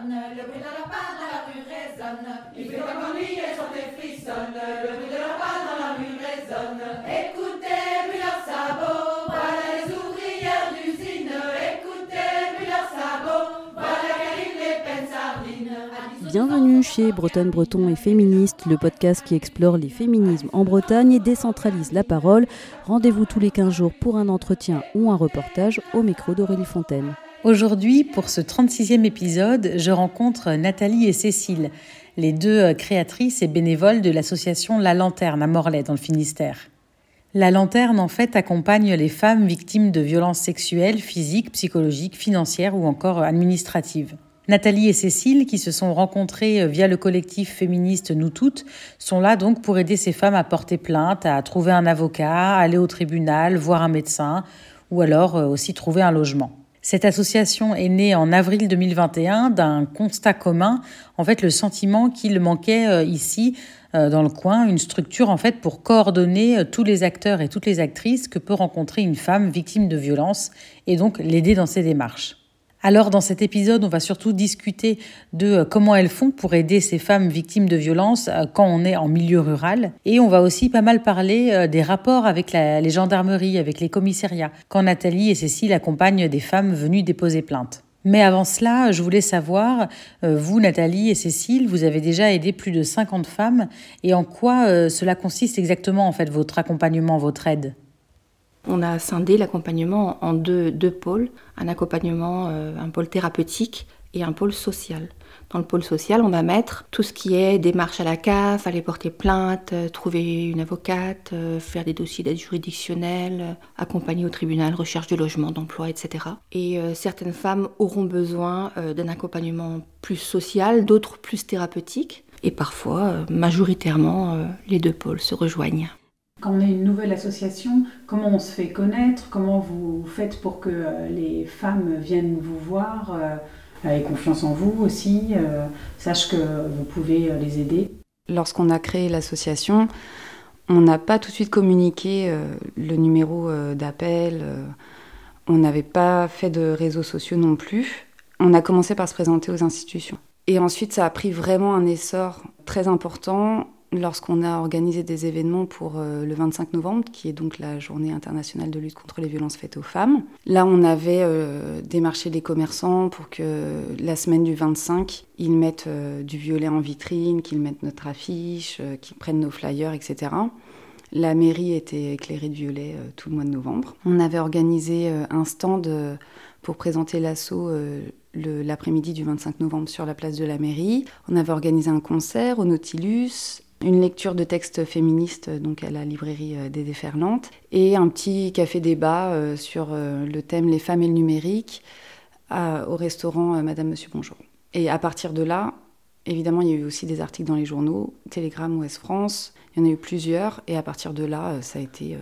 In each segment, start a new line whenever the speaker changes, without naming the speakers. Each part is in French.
le bruit de leur pas dans la rue résonne. Il fait comme ennui et chanter frissonne, le bruit de leur pas dans la rue résonne. Écoutez, puis leurs sabots, voilà les ouvrières d'usine. Écoutez, puis leurs sabots, voilà qu'arrivent les peines sardines.
Bienvenue chez Bretonne Breton et Féministe, le podcast qui explore les féminismes en Bretagne et décentralise la parole. Rendez-vous tous les 15 jours pour un entretien ou un reportage au micro d'Aurélie Fontaine.
Aujourd'hui, pour ce 36e épisode, je rencontre Nathalie et Cécile, les deux créatrices et bénévoles de l'association La Lanterne à Morlaix dans le Finistère. La Lanterne, en fait, accompagne les femmes victimes de violences sexuelles, physiques, psychologiques, financières ou encore administratives. Nathalie et Cécile, qui se sont rencontrées via le collectif féministe Nous Toutes, sont là donc pour aider ces femmes à porter plainte, à trouver un avocat, aller au tribunal, voir un médecin ou alors aussi trouver un logement. Cette association est née en avril 2021 d'un constat commun, en fait le sentiment qu'il manquait ici dans le coin une structure en fait pour coordonner tous les acteurs et toutes les actrices que peut rencontrer une femme victime de violence et donc l'aider dans ses démarches. Alors dans cet épisode, on va surtout discuter de comment elles font pour aider ces femmes victimes de violences quand on est en milieu rural. Et on va aussi pas mal parler des rapports avec les gendarmeries, avec les commissariats, quand Nathalie et Cécile accompagnent des femmes venues déposer plainte. Mais avant cela, je voulais savoir, vous Nathalie et Cécile, vous avez déjà aidé plus de 50 femmes, et en quoi cela consiste exactement en fait votre accompagnement, votre aide?
On a scindé l'accompagnement en deux, pôles, un accompagnement, euh, un pôle thérapeutique et un pôle social. Dans le pôle social, on va mettre tout ce qui est démarche à la CAF, aller porter plainte, euh, trouver une avocate, euh, faire des dossiers d'aide juridictionnelle, accompagner au tribunal, recherche de logement, d'emploi, etc. Et certaines femmes auront besoin d'un accompagnement plus social, d'autres plus thérapeutique. Et parfois, majoritairement, les deux pôles se rejoignent.
Quand on est une nouvelle association, comment on se fait connaître Comment vous faites pour que les femmes viennent vous voir, euh, aient confiance en vous aussi, euh, sachent que vous pouvez les aider
Lorsqu'on a créé l'association, on n'a pas tout de suite communiqué euh, le numéro d'appel. on n'avait pas fait de réseaux sociaux non plus. On a commencé par se présenter aux institutions. Et ensuite, ça a pris vraiment un essor très important lorsqu'on a organisé des événements pour euh, le 25 novembre, qui est donc la journée internationale de lutte contre les violences faites aux femmes. Là, on avait euh, démarché les commerçants pour que la semaine du 25, ils mettent euh, du violet en vitrine, qu'ils mettent notre affiche, qu'ils prennent nos flyers, etc. La mairie était éclairée de violet tout le mois de novembre. On avait organisé un stand pour présenter l'assaut l'après-midi du 25 novembre sur la place de la mairie. On avait organisé un concert au Nautilus, une lecture de textes féministes donc à la librairie des Déferlantes et un petit café débat euh, sur euh, le thème les femmes et le numérique à, au restaurant euh, Madame Monsieur Bonjour. Et à partir de là, évidemment, il y a eu aussi des articles dans les journaux, Télégramme, Ouest France, il y en a eu plusieurs et à partir de là, ça a été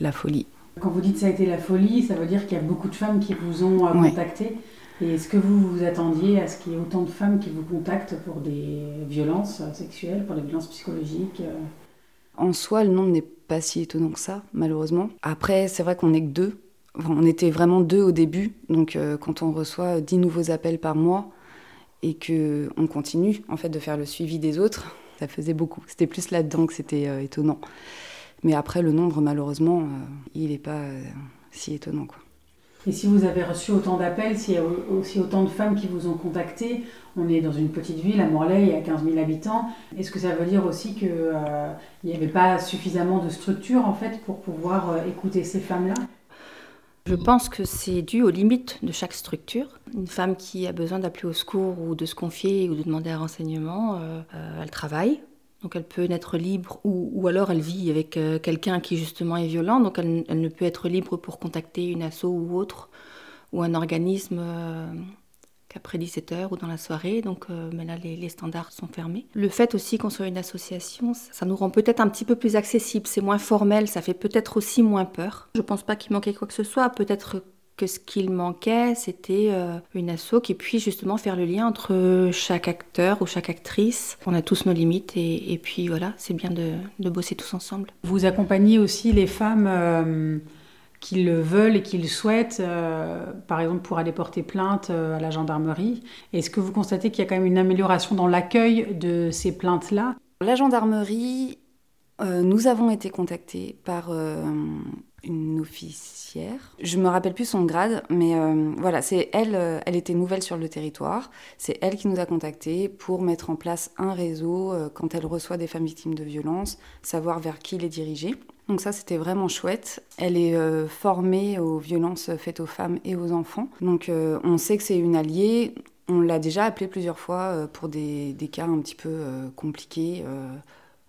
la folie.
Quand vous dites ça a été la folie, ça veut dire qu'il y a beaucoup de femmes qui vous ont contacté. Et est-ce que vous vous attendiez à ce qu'il y ait autant de femmes qui vous contactent pour des violences sexuelles, pour des violences psychologiques euh?
En soi, le nombre n'est pas si étonnant que ça, malheureusement. Après, c'est vrai qu'on n'est que deux. On était vraiment deux au début. Donc, euh, quand on reçoit 10 nouveaux appels par mois et qu'on continue, en fait, de faire le suivi des autres, ça faisait beaucoup. C'était plus là-dedans que c'était euh, étonnant. Mais après, le nombre, malheureusement, il n'est pas si étonnant, quoi.
Et si vous avez reçu autant d'appels, s'il y a aussi autant de femmes qui vous ont contacté, on est dans une petite ville, à Morlaix, il y a 15 000 habitants. Est-ce que ça veut dire aussi qu'il euh, n'y avait pas suffisamment de structure en fait pour pouvoir euh, écouter ces femmes-là?
Je pense que c'est dû aux limites de chaque structure. Une femme qui a besoin d'appeler au secours ou de se confier ou de demander un renseignement, euh, elle travaille. Donc elle peut naître libre ou, alors elle vit avec euh, quelqu'un qui justement est violent. Donc elle, ne peut être libre pour contacter une asso ou autre ou un organisme euh, qu'après 17h ou dans la soirée. Donc euh, mais là les, standards sont fermés. Le fait aussi qu'on soit une association, ça, nous rend peut-être un petit peu plus accessible. C'est moins formel, ça fait peut-être aussi moins peur. Je pense pas qu'il manquait quoi que ce soit. Peut-être que ce qu'il manquait, c'était euh, une asso qui puisse justement faire le lien entre chaque acteur ou chaque actrice. On a tous nos limites et, et puis voilà, c'est bien de, de, bosser tous ensemble.
Vous accompagnez aussi les femmes euh, qu'ils le veulent et qu'ils le souhaitent, par exemple pour aller porter plainte à la gendarmerie. Est-ce que vous constatez qu'il y a quand même une amélioration dans l'accueil de ces plaintes-là?
La gendarmerie, nous avons été contactés par une officière. Je me rappelle plus son grade, mais euh, voilà, c'est elle. Euh, elle était nouvelle sur le territoire. C'est elle qui nous a contactés pour mettre en place un réseau euh, quand elle reçoit des femmes victimes de violences, savoir vers qui les diriger. Donc ça, c'était vraiment chouette. Elle est formée aux violences faites aux femmes et aux enfants. Donc on sait que c'est une alliée. On l'a déjà appelée plusieurs fois pour des, des, cas un petit peu compliqués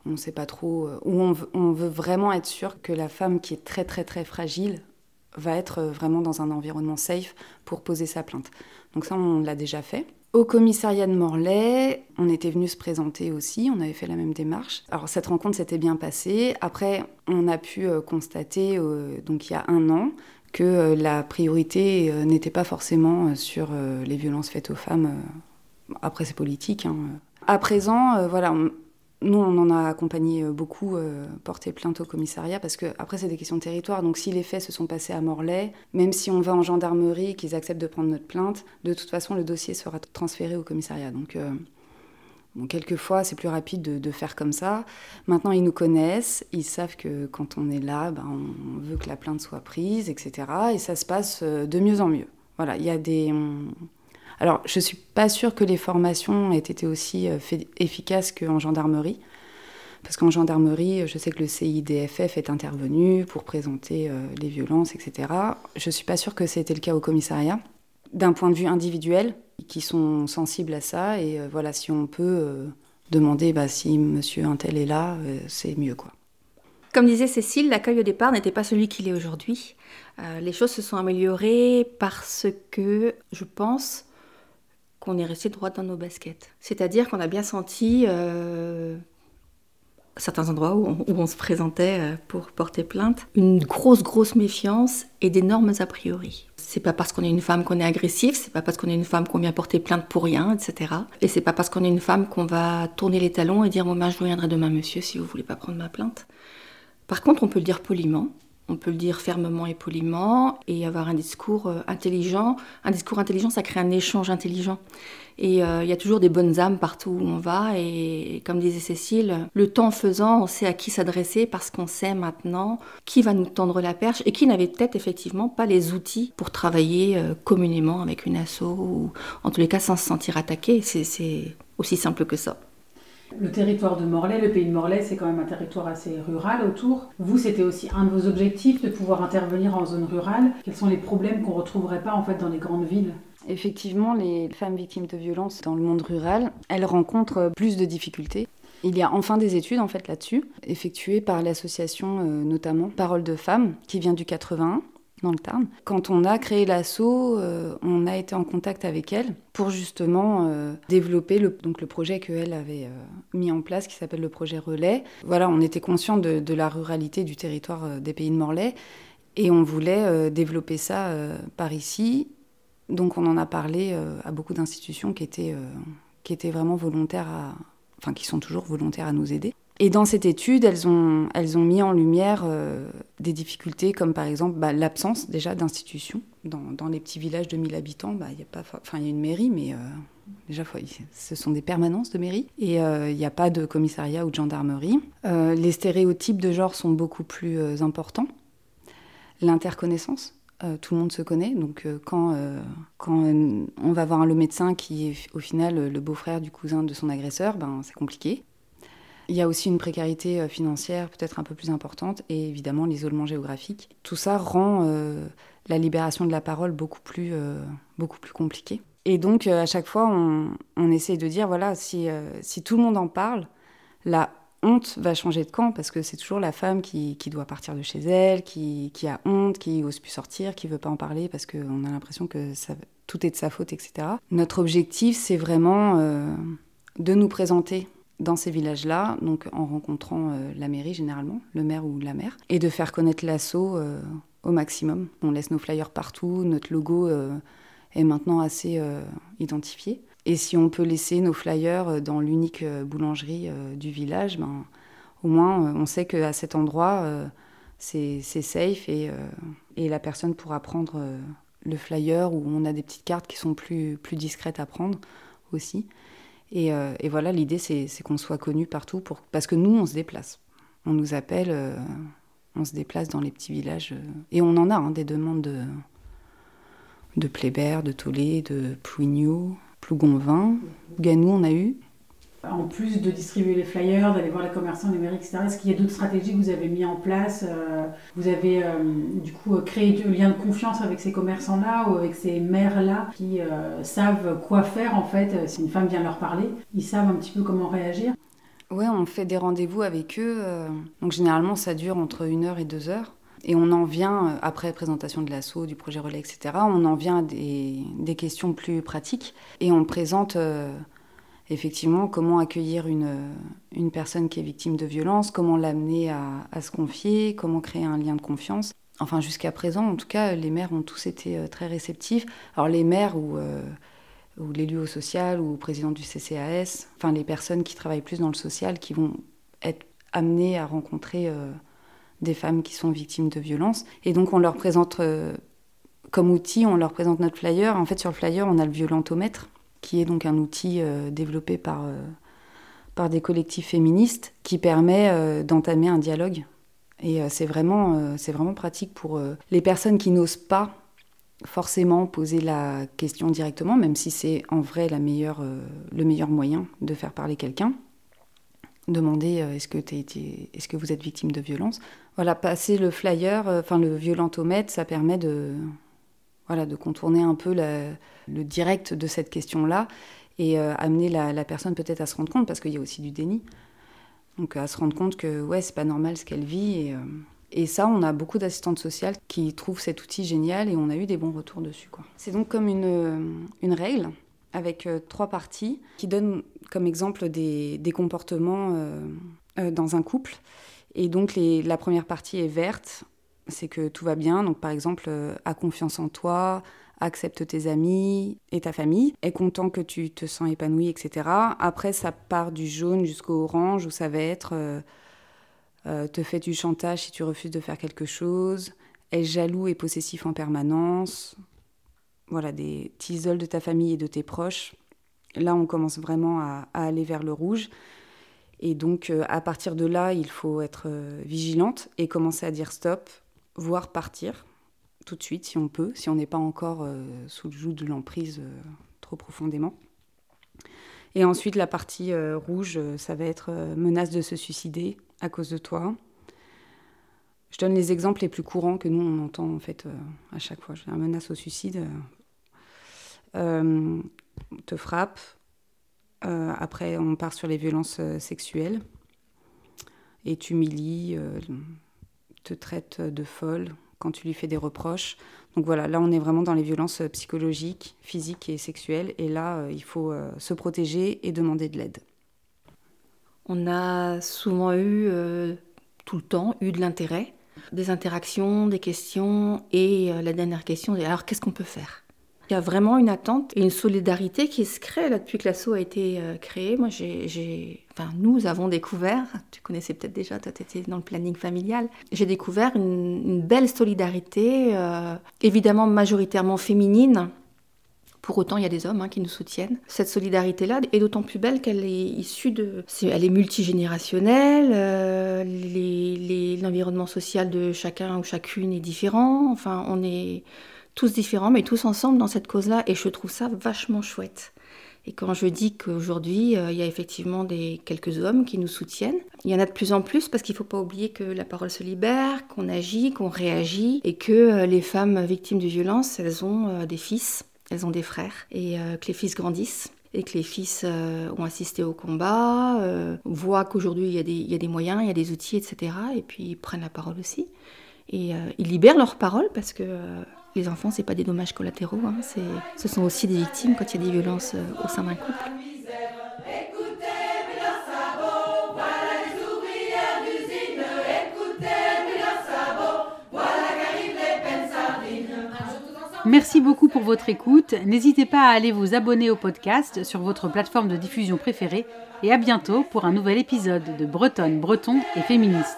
on ne sait pas trop, euh, où on veut, vraiment être sûr que la femme qui est très très très fragile va être euh, vraiment dans un environnement safe pour poser sa plainte. Donc ça, on l'a déjà fait. Au commissariat de Morlaix, on était venu se présenter aussi, on avait fait la même démarche. Alors cette rencontre s'était bien passée. Après, on a pu euh, constater, donc il y a un an, que la priorité n'était pas forcément sur les violences faites aux femmes. Après, c'est politique. Hein. À présent, voilà, nous, on en a accompagné euh, beaucoup, euh, porté plainte au commissariat, parce que après, c'est des questions de territoire. Donc, si les faits se sont passés à Morlaix, même si on va en gendarmerie, qu'ils acceptent de prendre notre plainte, de toute façon, le dossier sera transféré au commissariat. Donc, euh, quelquefois, c'est plus rapide de, faire comme ça. Maintenant, ils nous connaissent, ils savent que quand on est là, ben, on veut que la plainte soit prise, etc. Et ça se passe de mieux en mieux. Voilà, il y a des. Alors, je ne suis pas sûre que les formations aient été aussi euh, efficaces qu'en gendarmerie. Parce qu'en gendarmerie, je sais que le CIDFF est intervenu pour présenter euh, les violences, etc. Je ne suis pas sûre que c'était le cas au commissariat. D'un point de vue individuel, qui sont sensibles à ça, et euh, voilà, si on peut demander bah, si monsieur Intel est là, c'est mieux, quoi.
Comme disait Cécile, l'accueil au départ n'était pas celui qu'il est aujourd'hui. les choses se sont améliorées parce que, je pense, qu'on est resté droit dans nos baskets. C'est-à-dire qu'on a bien senti euh, certains endroits où on, se présentait euh, pour porter plainte, une grosse, grosse méfiance et d'énormes a priori. C'est pas parce qu'on est une femme qu'on est agressif, c'est pas parce qu'on est une femme qu'on vient porter plainte pour rien, etc. Et c'est pas parce qu'on est une femme qu'on va tourner les talons et dire bon ben je reviendrai demain monsieur si vous voulez pas prendre ma plainte. Par contre, on peut le dire poliment, on peut le dire fermement et poliment, et avoir un discours euh, intelligent. Un discours intelligent, ça crée un échange intelligent. Et euh, il y a toujours des bonnes âmes partout où on va. Et comme disait Cécile, le temps faisant, on sait à qui s'adresser parce qu'on sait maintenant qui va nous tendre la perche et qui n'avait peut-être effectivement pas les outils pour travailler euh, communément avec une asso ou en tous les cas sans se sentir attaqué. C'est aussi simple que ça.
Le territoire de Morlaix, le pays de Morlaix, c'est quand même un territoire assez rural autour. Vous, c'était aussi un de vos objectifs de pouvoir intervenir en zone rurale. Quels sont les problèmes qu'on ne retrouverait pas en fait dans les grandes villes?
Effectivement, les femmes victimes de violences dans le monde rural, elles rencontrent plus de difficultés. Il y a enfin des études en fait là-dessus, effectuées par l'association euh, notamment Parole de femmes, qui vient du 81 le Tarn. Quand on a créé l'assaut, euh, on a été en contact avec elle pour justement euh, développer le, donc le projet qu'elle avait euh, mis en place qui s'appelle le projet Relais. Voilà, on était conscient de, la ruralité du territoire des pays de Morlaix et on voulait développer ça par ici. Donc on en a parlé à beaucoup d'institutions qui étaient, qui étaient vraiment volontaires à, enfin qui sont toujours volontaires à nous aider. Et dans cette étude, elles ont, elles ont mis en lumière des difficultés comme par exemple bah, l'absence déjà d'institutions. Dans, dans, les petits villages de 1000 habitants, bah, il y a pas, enfin il y a une mairie, mais euh, déjà ce sont des permanences de mairie et euh, il n'y a pas de commissariat ou de gendarmerie. les stéréotypes de genre sont beaucoup plus importants. L'interconnaissance, tout le monde se connaît. Donc quand, quand on va voir le médecin qui est au final le beau-frère du cousin de son agresseur, ben, c'est compliqué. Il y a aussi une précarité euh, financière peut-être un peu plus importante et évidemment l'isolement géographique. Tout ça rend euh, la libération de la parole beaucoup plus, euh, beaucoup plus compliquée. Et donc à chaque fois, on, on essaie de dire, voilà, si, tout le monde en parle, la honte va changer de camp parce que c'est toujours la femme qui, doit partir de chez elle, qui, a honte, qui n'ose plus sortir, qui veut pas en parler parce qu'on a l'impression que ça, tout est de sa faute, etc. Notre objectif, c'est vraiment de nous présenter dans ces villages-là, donc en rencontrant euh, la mairie généralement, le maire ou la maire, et de faire connaître l'assaut euh, au maximum. On laisse nos flyers partout, notre logo euh, est maintenant assez identifié. Et si on peut laisser nos flyers dans l'unique boulangerie du village, ben, au moins on sait qu'à cet endroit, c'est safe et, et, la personne pourra prendre le flyer où on a des petites cartes qui sont plus, plus discrètes à prendre aussi. Et, et voilà, l'idée c'est qu'on soit connu partout parce que nous, on se déplace. On nous appelle, on se déplace dans les petits villages. et on en a hein, des demandes de, de Plébert, de Tollet, de Plouigneau, Plougonvin. Ganou, on a eu.
En plus de distribuer les flyers, d'aller voir les commerçants, mairies, etc., est-ce qu'il y a d'autres stratégies que vous avez mis en place euh, Vous avez euh, du coup créé du lien de confiance avec ces commerçants-là ou avec ces maires-là qui euh, savent quoi faire en fait si une femme vient leur parler Ils savent un petit peu comment réagir?
Ouais, on fait des rendez-vous avec eux. donc généralement, ça dure entre une heure et deux heures. Et on en vient, euh, après présentation de l'assaut, du projet relais, etc., on en vient à des, questions plus pratiques et on présente euh, effectivement comment accueillir une, une, personne qui est victime de violence, comment l'amener à, se confier, comment créer un lien de confiance. Enfin, jusqu'à présent, en tout cas, les maires ont tous été euh, très réceptifs. Alors, les maires ou, ou l'élu au social ou président du CCAS, enfin, les personnes qui travaillent plus dans le social, qui vont être amenées à rencontrer des femmes qui sont victimes de violences. Et donc on leur présente, euh, comme outil, on leur présente notre flyer. En fait, sur le flyer, on a le violentomètre, qui est donc un outil euh, développé par, euh, par des collectifs féministes qui permet d'entamer un dialogue. Et c'est vraiment, c'est vraiment pratique pour les personnes qui n'osent pas forcément poser la question directement, même si c'est en vrai la meilleure, le meilleur moyen de faire parler quelqu'un demander est-ce que, est-ce que vous êtes victime de violence? Voilà, passer le flyer, euh, enfin le violentomètre, ça permet de, voilà, de contourner un peu le direct de cette question-là et euh, amener la, personne peut-être à se rendre compte, parce qu'il y a aussi du déni. Donc à se rendre compte que ouais, c'est pas normal ce qu'elle vit. Et, euh, ça, on a beaucoup d'assistantes sociales qui trouvent cet outil génial et on a eu des bons retours dessus. C'est donc comme une, une règle avec trois parties qui donnent comme exemple des comportements dans un couple. Et donc la première partie est verte, c'est que tout va bien. Donc par exemple, euh, a confiance en toi, accepte tes amis et ta famille, est content que tu te sens épanoui, etc. Après, ça part du jaune jusqu'au orange où ça va être euh, euh, te fait du chantage si tu refuses de faire quelque chose, est jaloux et possessif en permanence. Voilà, des t'isoles de ta famille et de tes proches. Là, on commence vraiment à aller vers le rouge. Et donc, à partir de là, il faut être vigilante et commencer à dire stop, voire partir tout de suite si on peut, si on n'est pas encore euh, sous le joug de l'emprise trop profondément. Et ensuite, la partie rouge, ça va être menace de se suicider à cause de toi. Je donne les exemples les plus courants que nous, on entend en fait à chaque fois. Un menace au suicide te frappe, euh, après, on part sur les violences euh, sexuelles. Et t'humilie, euh, te traite de folle quand tu lui fais des reproches. Donc voilà, là on est vraiment dans les violences psychologiques, physiques et sexuelles. Et là, il faut se protéger et demander de l'aide.
On a souvent eu, tout le temps, eu de l'intérêt, des interactions, des questions. Et la dernière question, alors qu'est-ce qu'on peut faire? Il y a vraiment une attente et une solidarité qui se crée là depuis que l'assaut a été euh, créé. Moi, j'ai, enfin, nous avons découvert, tu connaissais peut-être déjà, toi tu étais dans le planning familial, j'ai découvert une, belle solidarité, euh, évidemment majoritairement féminine. Pour autant, il y a des hommes hein, qui nous soutiennent. Cette solidarité-là est d'autant plus belle qu'elle est issue de... elle est multigénérationnelle, euh, l'environnement social de chacun ou chacune est différent. Enfin, on est tous différents, mais tous ensemble dans cette cause-là, et je trouve ça vachement chouette. Et quand je dis qu'aujourd'hui, euh, il y a effectivement des, quelques hommes qui nous soutiennent, il y en a de plus en plus parce qu'il ne faut pas oublier que la parole se libère, qu'on agit, qu'on réagit, et que euh, les femmes victimes de violences, elles ont euh, des fils, elles ont des frères, et que les fils grandissent et que les fils ont assisté au combat, voient qu'aujourd'hui il, il, y a des moyens, il y a des outils, etc. Et puis ils prennent la parole aussi. Et ils libèrent leur parole parce que les enfants, c'est pas des dommages collatéraux, hein, ce sont aussi des victimes quand il y a des violences euh, au sein d'un couple.
Merci beaucoup pour votre écoute. N'hésitez pas à aller vous abonner au podcast sur votre plateforme de diffusion préférée et à bientôt pour un nouvel épisode de Bretonne, Breton et Féministe.